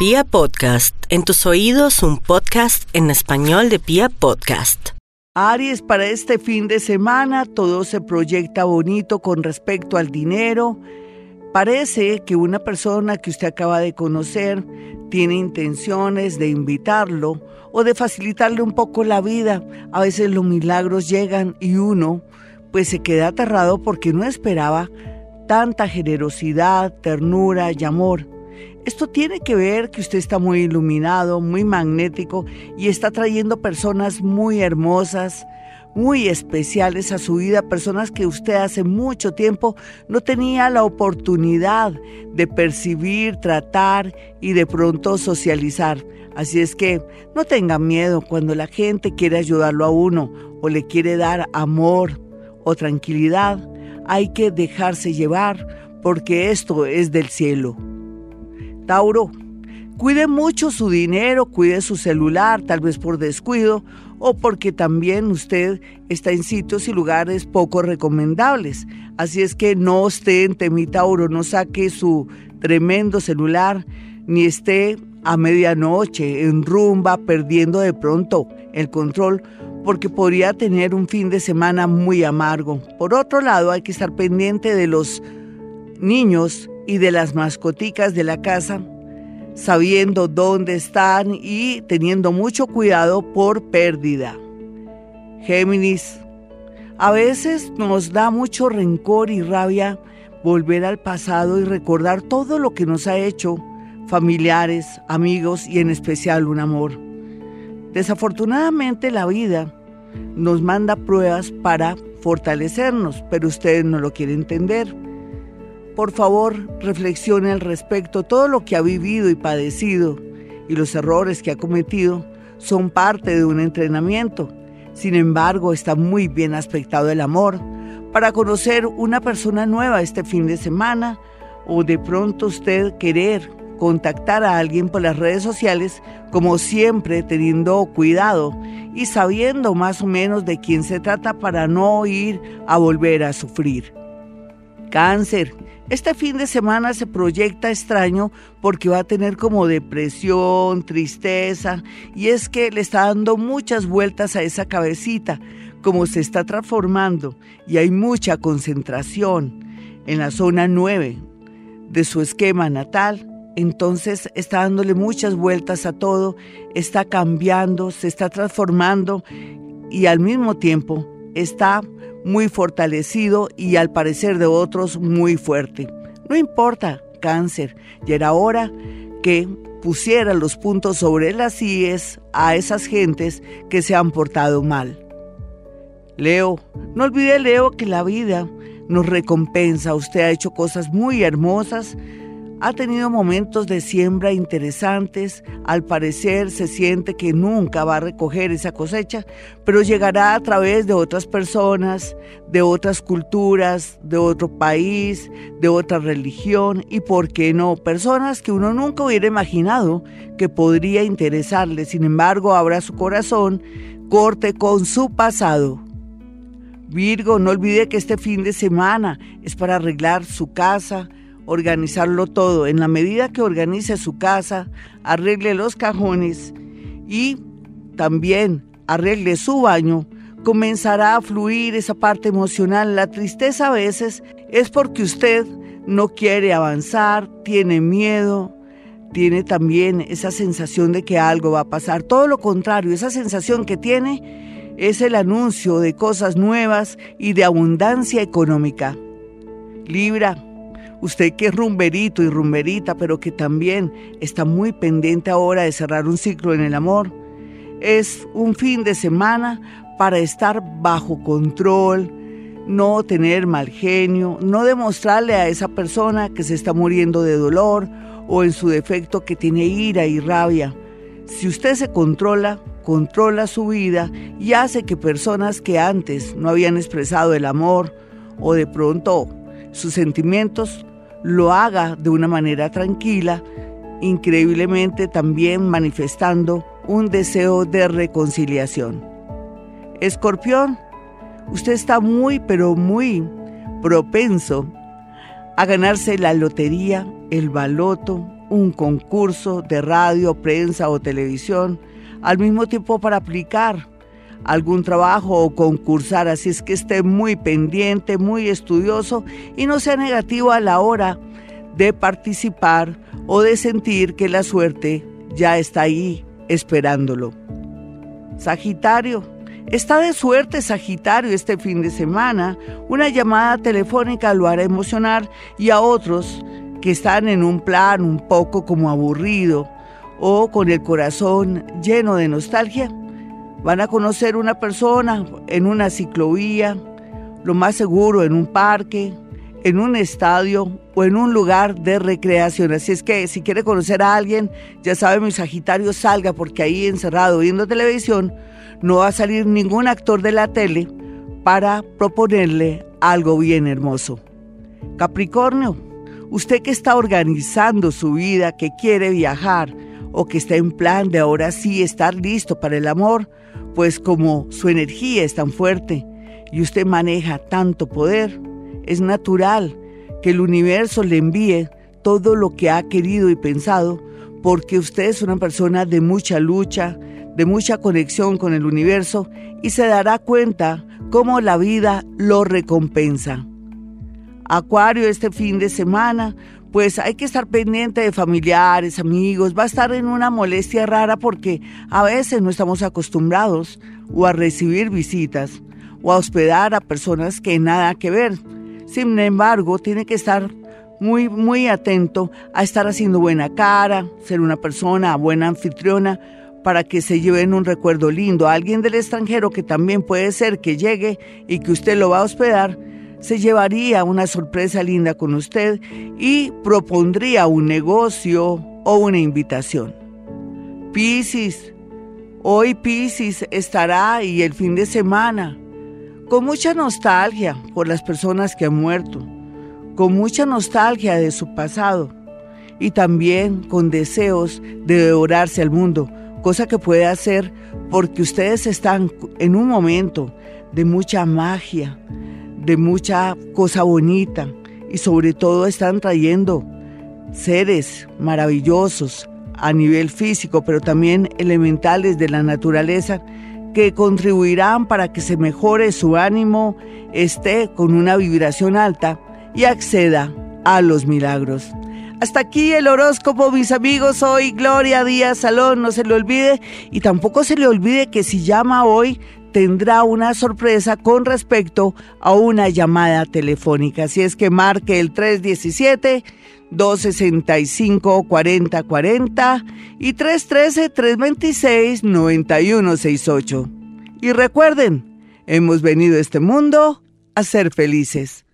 Pia Podcast, en tus oídos un podcast en español de Pia Podcast. Aries, para este fin de semana todo se proyecta bonito con respecto al dinero. Parece que una persona que usted acaba de conocer tiene intenciones de invitarlo o de facilitarle un poco la vida. A veces los milagros llegan y uno pues se queda aterrado porque no esperaba tanta generosidad, ternura y amor. Esto tiene que ver que usted está muy iluminado, muy magnético y está trayendo personas muy hermosas, muy especiales a su vida, personas que usted hace mucho tiempo no tenía la oportunidad de percibir, tratar y de pronto socializar. Así es que no tenga miedo cuando la gente quiere ayudarlo a uno o le quiere dar amor o tranquilidad. Hay que dejarse llevar porque esto es del cielo. Tauro, cuide mucho su dinero, cuide su celular, tal vez por descuido o porque también usted está en sitios y lugares poco recomendables. Así es que no en mi Tauro, no saque su tremendo celular, ni esté a medianoche en rumba perdiendo de pronto el control porque podría tener un fin de semana muy amargo. Por otro lado, hay que estar pendiente de los niños y de las mascoticas de la casa, sabiendo dónde están y teniendo mucho cuidado por pérdida. Géminis, a veces nos da mucho rencor y rabia volver al pasado y recordar todo lo que nos ha hecho, familiares, amigos y en especial un amor. Desafortunadamente la vida nos manda pruebas para fortalecernos, pero ustedes no lo quieren entender. Por favor, reflexione al respecto. Todo lo que ha vivido y padecido y los errores que ha cometido son parte de un entrenamiento. Sin embargo, está muy bien aspectado el amor para conocer una persona nueva este fin de semana o de pronto usted querer contactar a alguien por las redes sociales, como siempre teniendo cuidado y sabiendo más o menos de quién se trata para no ir a volver a sufrir. Cáncer. Este fin de semana se proyecta extraño porque va a tener como depresión, tristeza, y es que le está dando muchas vueltas a esa cabecita, como se está transformando, y hay mucha concentración en la zona 9 de su esquema natal. Entonces está dándole muchas vueltas a todo, está cambiando, se está transformando y al mismo tiempo está muy fortalecido y al parecer de otros muy fuerte. No importa, cáncer, ya era hora que pusiera los puntos sobre las IES a esas gentes que se han portado mal. Leo, no olvide Leo que la vida nos recompensa. Usted ha hecho cosas muy hermosas, ha tenido momentos de siembra interesantes, al parecer se siente que nunca va a recoger esa cosecha, pero llegará a través de otras personas, de otras culturas, de otro país, de otra religión y, ¿por qué no?, personas que uno nunca hubiera imaginado que podría interesarle. Sin embargo, abra su corazón, corte con su pasado. Virgo, no olvide que este fin de semana es para arreglar su casa, organizarlo todo. En la medida que organice su casa, arregle los cajones y también arregle su baño, comenzará a fluir esa parte emocional. La tristeza a veces es porque usted no quiere avanzar, tiene miedo, tiene también esa sensación de que algo va a pasar. Todo lo contrario, esa sensación que tiene es el anuncio de cosas nuevas y de abundancia económica. Libra, Usted que es rumberito y rumberita, pero que también está muy pendiente ahora de cerrar un ciclo en el amor, es un fin de semana para estar bajo control, no tener mal genio, no demostrarle a esa persona que se está muriendo de dolor o en su defecto que tiene ira y rabia. Si usted se controla, controla su vida y hace que personas que antes no habían expresado el amor o de pronto sus sentimientos lo haga de una manera tranquila, increíblemente también manifestando un deseo de reconciliación. Escorpión, usted está muy, pero muy propenso a ganarse la lotería, el baloto, un concurso de radio, prensa o televisión, al mismo tiempo para aplicar algún trabajo o concursar, así es que esté muy pendiente, muy estudioso y no sea negativo a la hora de participar o de sentir que la suerte ya está ahí esperándolo. Sagitario, está de suerte Sagitario este fin de semana. Una llamada telefónica lo hará emocionar y a otros que están en un plan un poco como aburrido o con el corazón lleno de nostalgia, van a conocer una persona en una ciclovía, lo más seguro en un parque, en un estadio o en un lugar de recreación. Así es que si quiere conocer a alguien, ya sabe, mi Sagitario salga porque ahí encerrado viendo televisión no va a salir ningún actor de la tele para proponerle algo bien hermoso. Capricornio, usted que está organizando su vida, que quiere viajar o que está en plan de ahora sí estar listo para el amor, pues como su energía es tan fuerte y usted maneja tanto poder, es natural que el universo le envíe todo lo que ha querido y pensado, porque usted es una persona de mucha lucha, de mucha conexión con el universo y se dará cuenta cómo la vida lo recompensa. Acuario este fin de semana, pues hay que estar pendiente de familiares, amigos, va a estar en una molestia rara porque a veces no estamos acostumbrados o a recibir visitas o a hospedar a personas que nada que ver. Sin embargo, tiene que estar muy, muy atento a estar haciendo buena cara, ser una persona buena anfitriona para que se lleven un recuerdo lindo. A alguien del extranjero que también puede ser que llegue y que usted lo va a hospedar, se llevaría una sorpresa linda con usted y propondría un negocio o una invitación. Piscis, hoy Piscis estará y el fin de semana con mucha nostalgia por las personas que han muerto, con mucha nostalgia de su pasado y también con deseos de devorarse al mundo, cosa que puede hacer porque ustedes están en un momento de mucha magia, de mucha cosa bonita y sobre todo están trayendo seres maravillosos a nivel físico, pero también elementales de la naturaleza que contribuirán para que se mejore su ánimo, esté con una vibración alta y acceda a los milagros. Hasta aquí el horóscopo, mis amigos. Hoy Gloria Díaz Salón, no se le olvide. Y tampoco se le olvide que si llama hoy, tendrá una sorpresa con respecto a una llamada telefónica. Así es que marque el 317. 265-4040 y 313-326-9168. Y recuerden, hemos venido a este mundo a ser felices.